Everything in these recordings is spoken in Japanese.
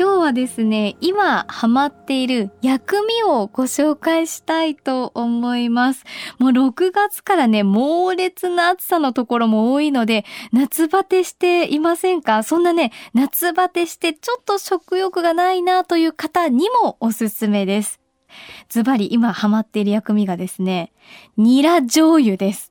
今日はですね、今ハマっている薬味をご紹介したいと思います。もう6月からね、猛烈な暑さのところも多いので、夏バテしていませんか？そんなね、夏バテしてちょっと食欲がないなという方にもおすすめです。ズバリ今ハマっている薬味がですね、ニラ醤油です。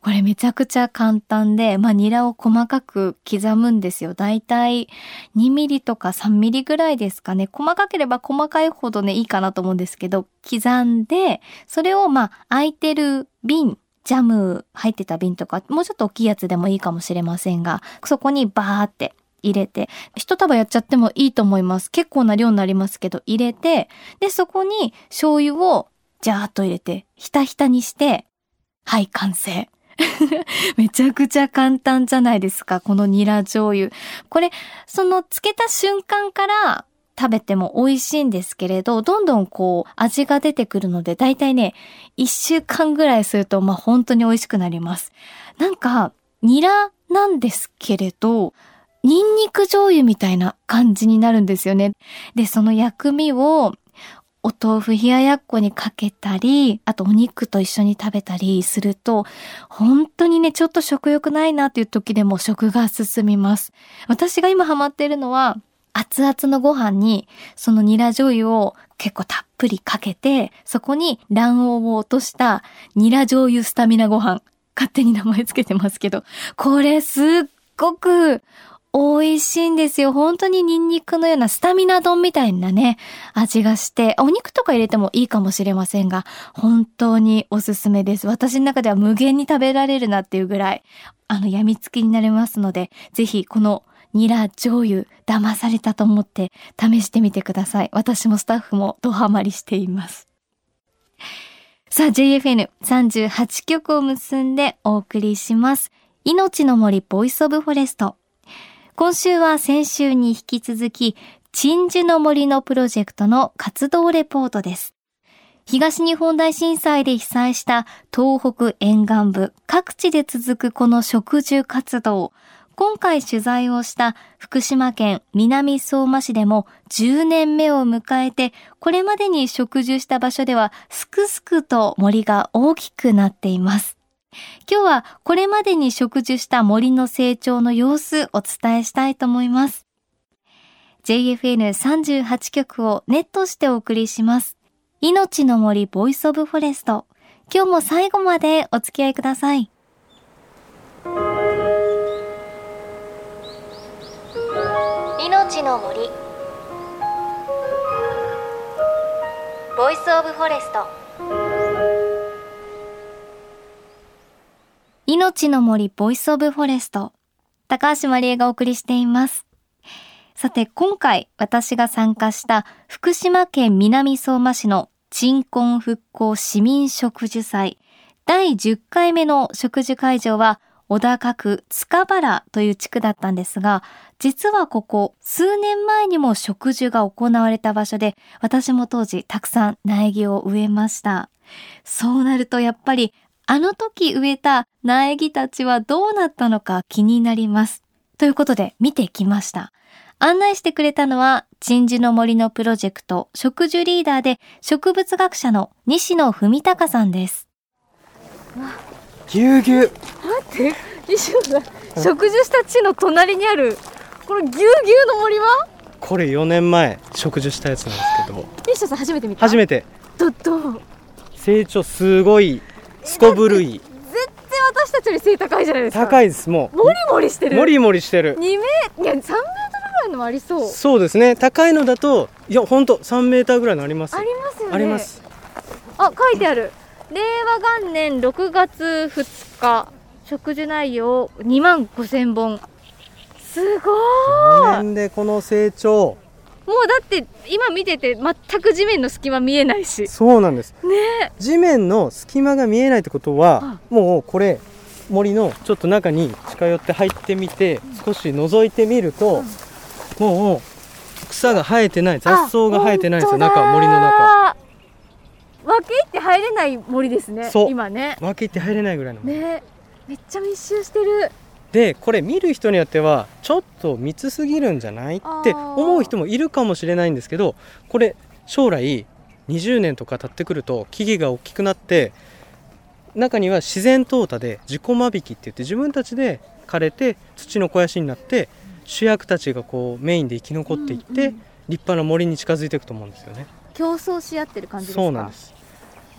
これめちゃくちゃ簡単で、まあ、ニラを細かく刻むんですよ。だいたい2ミリとか3ミリぐらいですかね。細かければ細かいほどね、いいかなと思うんですけど、刻んで、それをまあ、空いてる瓶、ジャム入ってた瓶とか、もうちょっと大きいやつでもいいかもしれませんが、そこにバーって入れて、一束やっちゃってもいいと思います。結構な量になりますけど、入れて、で、そこに醤油をジャーっと入れて、ひたひたにして、はい、完成。めちゃくちゃ簡単じゃないですか、このニラ醤油。これ、その漬けた瞬間から食べても美味しいんですけれど、どんどんこう味が出てくるので、だいたいね、一週間ぐらいすると、まあ本当に美味しくなります。なんか、ニラなんですけれど、ニンニク醤油みたいな感じになるんですよね。で、その薬味をお豆腐冷ややっこにかけたり、あとお肉と一緒に食べたりすると、本当にね、ちょっと食欲ないなっていう時でも食が進みます。私が今ハマっているのは、熱々のご飯に、そのニラ醤油を結構たっぷりかけて、そこに卵黄を落としたニラ醤油スタミナご飯。勝手に名前つけてますけど、これすっごく美味しいんですよ。本当にニンニクのようなスタミナ丼みたいなね、味がして、お肉とか入れてもいいかもしれませんが、本当におすすめです。私の中では無限に食べられるなっていうぐらい、あの、病みつきになれますので、ぜひこのニラ醤油、騙されたと思って試してみてください。私もスタッフもドハマりしています。さあ、JFN38 曲を結んでお送りします。命の森 Voice of Forest。今週は先週に引き続き、鎮守の森のプロジェクトの活動レポートです。東日本大震災で被災した東北沿岸部各地で続くこの植樹活動。今回取材をした福島県南相馬市でも10年目を迎えて、これまでに植樹した場所ではすくすくと森が大きくなっています。今日はこれまでに植樹した森の成長の様子お伝えしたいと思います。JFN38 曲をネットしてお送りします。命の森 Voice of Forest。今日も最後までお付き合いください。命の森Voice of Forest 命の森 Voice of Forest。高橋まりえがお送りしています。さて、今回私が参加した福島県南相馬市の鎮魂復興市民植樹祭第10回目の植樹会場は小高区塚原という地区だったんですが、実はここ数年前にも植樹が行われた場所で、私も当時たくさん苗木を植えました。そうなるとやっぱりあの時植えた苗木たちはどうなったのか気になります。ということで見てきました。案内してくれたのは、鎮守の森のプロジェクト植樹リーダーで植物学者の西野文隆さんです。ぎゅうぎゅう。待って、西野さん、植樹した地の隣にある、このぎゅうぎゅうの森は？これ4年前植樹したやつなんですけど。西野さん初めて見た初めて。ど、ど成長すごいすこぶるい。全然私たちより背高いじゃないですか。高いですもう。もりもりしてる。もりもりしてる。2メいや3メートルぐらいのもありそう。そうですね。高いのだといや本当3メーターぐらいのありますありますよね。あります。あ書いてある。令和元年6月2日植樹内容2万5千本。すごい。4年でこの成長もうだって今見てて全く地面の隙間見えないし。そうなんです。ね。地面の隙間が見えないってことはもうこれ森のちょっと中に近寄って入ってみて少し覗いてみると、もう草が生えてない雑草が生えてないんですよあ中森の中。中分け入って入れない森ですねそう。今ね。分け入って入れないぐらいのね。めっちゃ密集してるでこれ見る人によってはちょっと密すぎるんじゃないって思う人もいるかもしれないんですけどこれ将来20年とか経ってくると木々が大きくなって中には自然淘汰で自己間引きって言って自分たちで枯れて土の肥やしになって主役たちがこうメインで生き残っていって、立派な森に近づいていくと思うんですよね。競争し合ってる感じですか？そうなんです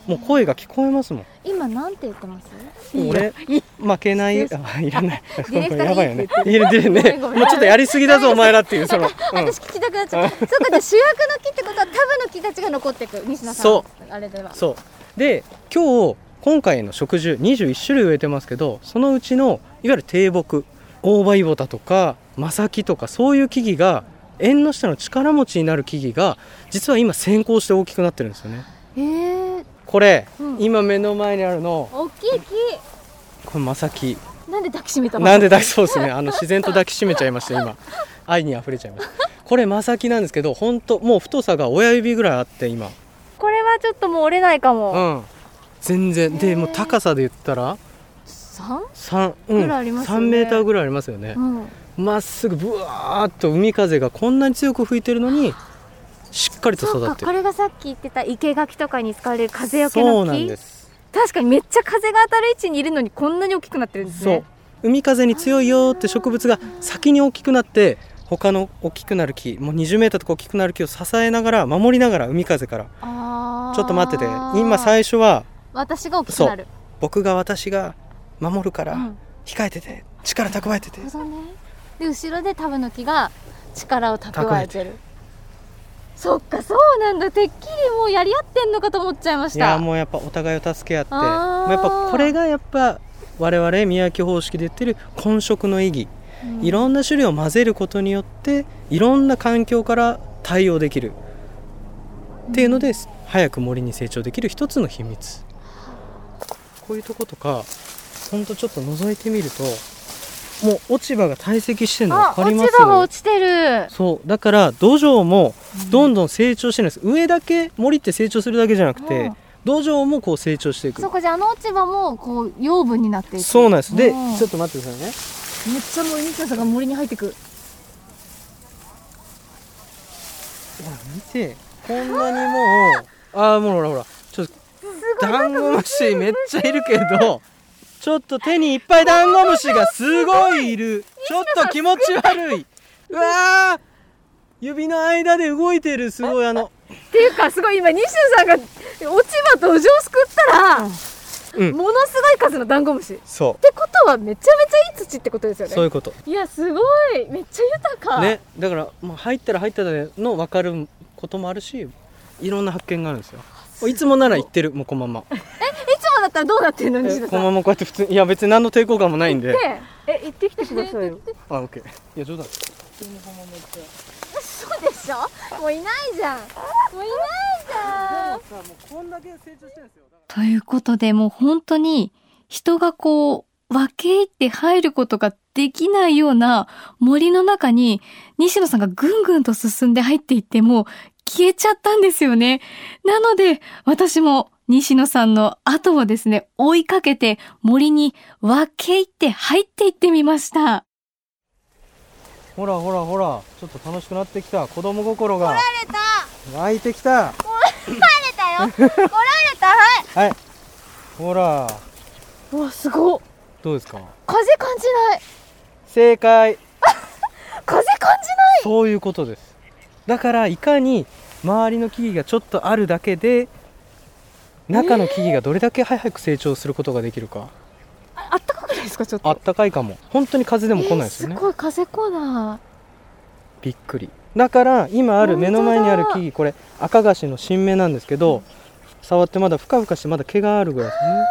もう声が聞こえますもん。今なんて言ってます？俺？負けない？あいらない。やばいよね。いるいるね。もうちょっとやりすぎだぞお前らっていうその、うん。私聞きたくなっちゃうそうかじゃあ主役の木ってことはタブの木たちが残っていく西野さん。そあれでは。そう。で今日今回の植樹21種類植えてますけどそのうちのいわゆる低木大葉イボタとかマサキとかそういう木々が縁の下の力持ちになる木々が実は今先行して大きくなってるんですよね。えー、これ、うん。今目の前にあるの。大きいこれマサキ木なんで抱きしめたの？なんで抱きそうですね。あの自然と抱きしめちゃいました今。愛に溢れちゃいました。これマサキなんですけど本当もう太さが親指ぐらいあって今。これはちょっともう折れないかも、うん。全然。でもう高さで言ったら？三？3、うん、ぐらいありますよね。3メーターぐらいありますよね。うん。まっすぐぶわーっと海風がこんなに強く吹いてるのにしっかりと育ってる。かこれがさっき言ってた生垣とかに使われる風よけそうなんの木です。確かにめっちゃ風が当たる位置にいるのにこんなに大きくなってるんですそう。ね海風に強いよって植物が先に大きくなって他の大きくなる木もう20メーターとか大きくなる木を支えながら守りながら海風から。ちょっと待ってて。今最初は私が大きくなる。僕が私が守るからうん。控えてて。力蓄えてて。ね。で後ろでタブの木が力を蓄えてるそっかそうなんだ。てっきりもうやり合ってんのかと思っちゃいましいやたもうやっぱお互いを助け合って。まあやっぱこれがやっぱ我々宮城方式で言ってる混色の意義、いろんな種類を混ぜることによっていろんな環境から対応できる。っていうので、早く森に成長できる一つの秘密。こういうとことかほんとちょっと覗いてみるともう落ち葉が堆積してるのあ分かります落ち葉が落ちてる。そう。だから土壌もどんどん成長してるんです、上だけ森って成長するだけじゃなくて、うん。土壌もこう成長していく。そこじゃああの落ち葉もこう養分になっていく。そうなんです。でうん。ちょっと待ってくださいね。めっちゃもう西野さんが森に入ってく。ほら見て。こんなにもうああもうほらほら。ちょっとダンゴムシめっちゃいるけどちょっと手にいっぱいダンゴムシがすごいいる。ちょっと気持ち悪い。うわー指の間で動いてるすごいあの。っていうかすごい今西野さんが落ち葉と土壌すくったら、うん。ものすごい数のダンゴムシ。っそてことはめちゃめちゃいい土ってことですよね。うそういうこと。いやすごい。めっちゃ豊か。ね。だからもう入ったら入ったでの分かることもあるしいろんな発見があるんですよ。いつもなら行ってるもうこのまま だったらどうなってんの西えこのままこうやって普通にいや別に何の抵抗感もないんで。でえ行ってきてくださいよ。あオッケー。いや冗談。そうでしょ？もういないじゃん。もういないじゃん。さもうこんだけ成長してるんですよ。ということでもう本当に人がこう分け入って入ることができないような森の中に西野さんがぐんぐんと進んで入っていってもう消えちゃったんですよね。なので私も西野さんの後をですね追いかけて森に分け入って入っていってみました。ほらほらほらちょっと楽しくなってきた。子供心が。湧いてきた。たよ。来られた。はい。はい。ほら。うわすごっどうですか？風感じない。正解。風感じない。そういうことです。だからいかに周りの木々がちょっとあるだけで中の木々がどれだけ早く成長することができるか、ああったかくないですか？ちょっと。あったかいかも。本当に風でも来ないですよね。えーすごい風来なびっくり。だから今ある目の前にある木々これ赤菓子の新芽なんですけど触ってまだふかふかしてまだ毛があるぐらいですね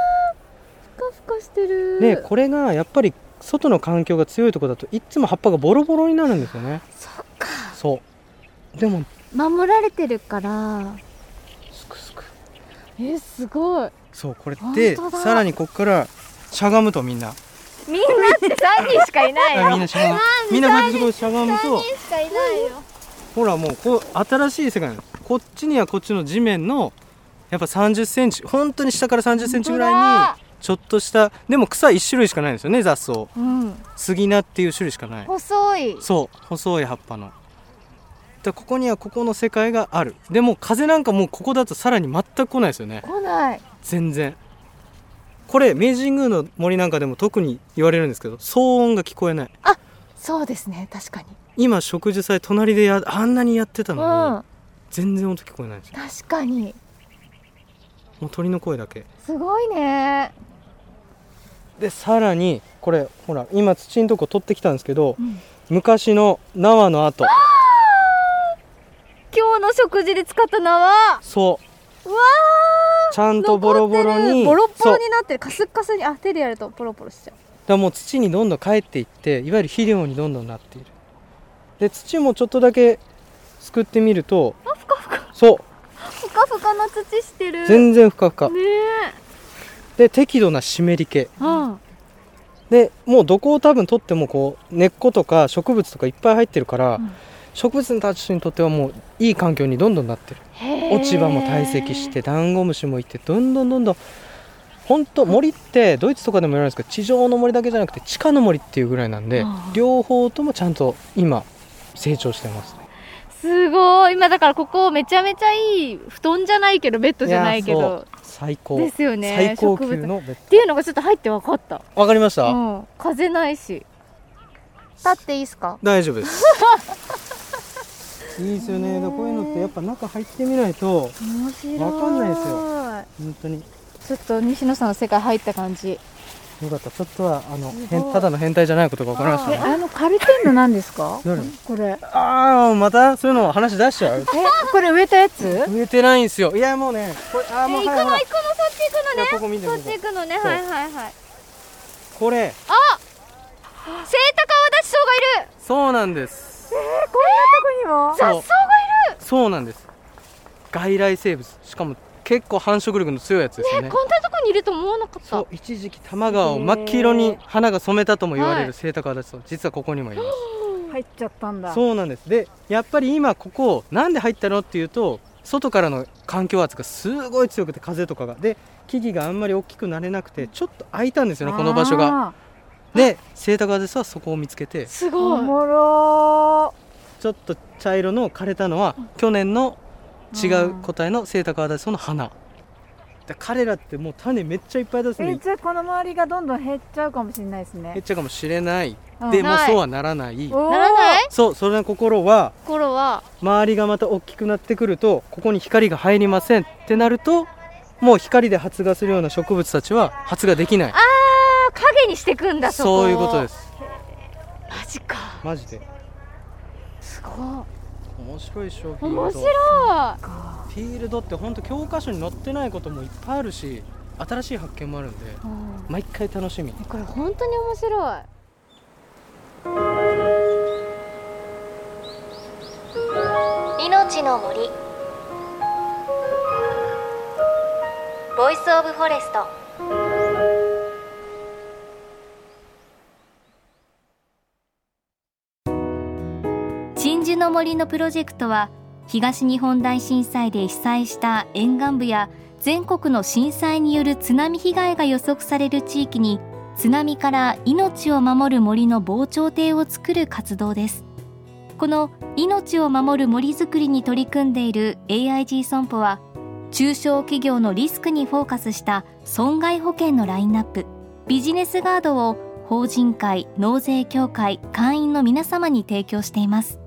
してる。でこれがやっぱり外の環境が強いところだといっつも葉っぱがボロボロになるんですよね。そっか。そう。でも守られてるから。すくすく。えー、すごい。そうこれで本当だ。さらにここからしゃがむとみんな。みんなって3人しかいないよ。あみんなしゃがむ。みんなすごいしゃがむと。しかいないよ。ほらもうこう新しい世界なの。こっちにはこっちの地面のやっぱ3 0センチ本当に下から3 0センチぐらいにちょっとしたでも草1種類しかないんですよね雑草。うん。杉菜っていう種類しかない。細い。そう細い葉っぱの。でここにはここの世界がある。でも風なんかもうここだとさらに全く来ないですよね。来ない。全然。これ明治神宮の森なんかでも特に言われるんですけど騒音が聞こえない。そうですね。確かに。今植樹祭隣でやあんなにやってたうのに、ん。全然音聞こえないんですよ。確かに。もう鳥の声だけ。すごいねでさらにこれほら今土のとこ取ってきたんですけど、ん。昔の縄の跡。今日の食事で使った縄。そう。うわちゃんとボロボロにボロッボロになってる。カスッカスに。あ手でやるとポロポロしちゃう。だもう土にどんどん帰っていっていわゆる肥料にどんどんなっている。で土もちょっとだけすくってみるとあふかふか。そう。ふかふかな土してる。全然ふかふか。ねで適度な湿り気。でもうどこを多分取ってもこう根っことか植物とかいっぱい入ってるから、うん。植物たちにとってはもういい環境にどんどんなってる。落ち葉も堆積してダンゴムシもいてどんどんどんどん。本当森ってドイツとかでも言われるんですけど地上の森だけじゃなくて地下の森っていうぐらいなんで両方ともちゃんと今成長してますね。すごい。今だからここめちゃめちゃいい布団じゃないけどベッドじゃないけど最高。ですよね最高級のっていうのがちょっと入って分かった。ドわかりました、うん。風ないし。立っていいですか？大丈夫です。いいですよね。こういうのってやっぱ中入ってみないと面白い。わかんないですよ。本当に。ちょっと西野さんの世界入った感じよかった。ちょっとはあの変ただの変態じゃないことが分かりましたね。あの枯れてんの何ですか？これ。ああまたそういうの話出しちゃう。えこれ植えたやつ？植えてないんですよ。いやもうねこれあーもうえ行くのはいはい行くのそっち行くのね。ここ見てそっち行くのね。はいはいはい。これ。セイタカアワダチソウがいる。そうなんです。ここにも？雑草がいる。そうなんです。外来生物。しかも結構繁殖力の強いやつですよね。えこんなとこにいると思わなかった。そう一時期多摩川を真っ黄色に花が染めたとも言われはいるセイタカアダチソウ実はここにもいます。入っちゃったんだ。そうなんです。でやっぱり今ここなんで入ったのっていうと外からの環境圧がすごい強くて風とかが。で木々があんまり大きくなれなくてちょっと空いたんですよねこの場所が。でセイタカアダチソウはそこを見つけて。すごい。おもろちょっと茶色の枯れたのは去年の違う個体のセイタカアダチソウの花で彼らってもう種めっちゃいっぱい出すんでーえじゃあこの周りがどんどん減っちゃうかもしれないですね。減っちゃうかもしれない。うん。でもそうはならない。ならない？そうそれの心は頃は？周りがまた大きくなってくるとここに光が入りませんってなるともう光で発芽するような植物たちは発芽できない。あー影にしてくんだそこそういうことです。マジか。マジで。すごい面白いでしょフィールド面白い。フィールドって本当教科書に載ってないこともいっぱいあるし新しい発見もあるんでうん。毎回楽しみ。これ本当に面白い。命の森。 Voice of Forest の森のプロジェクトは東日本大震災で被災した沿岸部や全国の震災による津波被害が予測される地域に津波から命を守る森の防潮堤を作る活動です。この命を守る森づくりに取り組んでいる AIG 損保は中小企業のリスクにフォーカスした損害保険のラインナップビジネスガードを法人会納税協会会員の皆様に提供しています。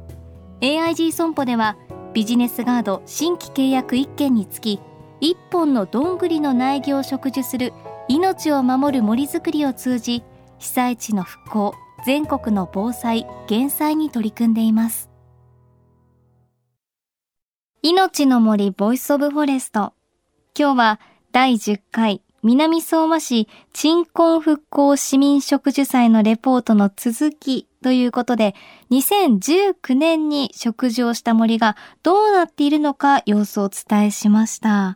AIG 損保ではビジネスガード新規契約1件につき1本のどんぐりの苗木を植樹する命を守る森づくりを通じ被災地の復興全国の防災減災に取り組んでいます。命の森 Voice of Forest。今日は第10回南相馬市鎮魂復興市民植樹祭のレポートの続きということで2019年に植樹をした森がどうなっているのか様子をお伝えしました。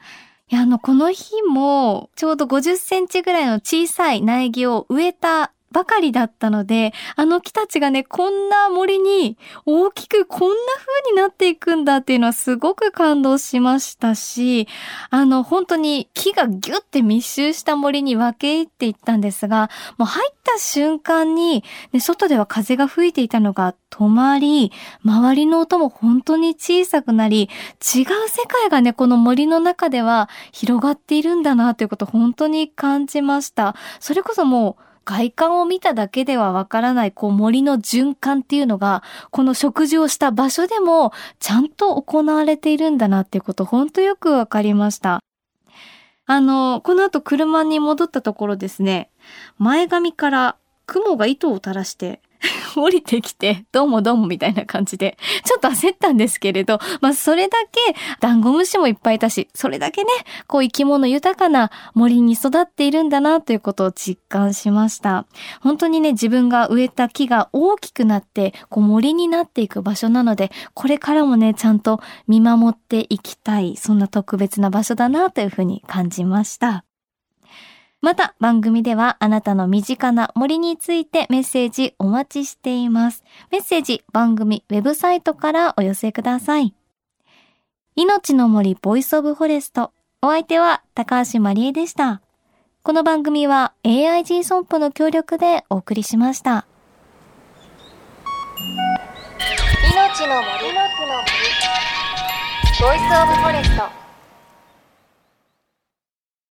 いや、あの、この日もちょうど50センチぐらいの小さい苗木を植えたばかりだったので、あの木たちがね、こんな森に大きくこんな風になっていくんだっていうのはすごく感動しましたし、あの、本当に木がギュッて密集した森に分け入っていったんですが、もう入った瞬間に、ね、外では風が吹いていたのが止まり、周りの音も本当に小さくなり、違う世界がね、この森の中では広がっているんだなということを本当に感じました。それこそもう、外観を見ただけではわからない、こう森の循環っていうのが、この食事をした場所でもちゃんと行われているんだなっていうこと、ほんとよくわかりました。あの、この後車に戻ったところですね、前髪から雲が糸を垂らして 降りてきて、どうもどうもみたいな感じで、ちょっと焦ったんですけれど、まあそれだけ、ダンゴムシもいっぱいいたし、それだけね、こう生き物豊かな森に育っているんだなということを実感しました。本当にね、自分が植えた木が大きくなって、こう森になっていく場所なので、これからもね、ちゃんと見守っていきたい、そんな特別な場所だなというふうに感じました。また番組ではあなたの身近な森についてメッセージお待ちしています。メッセージ番組ウェブサイトからお寄せください。命の森 Voice of Forest。お相手は高橋まりえでした。この番組は AIG 損保の協力でお送りしました。命の森の森ボイスオブフォレスト。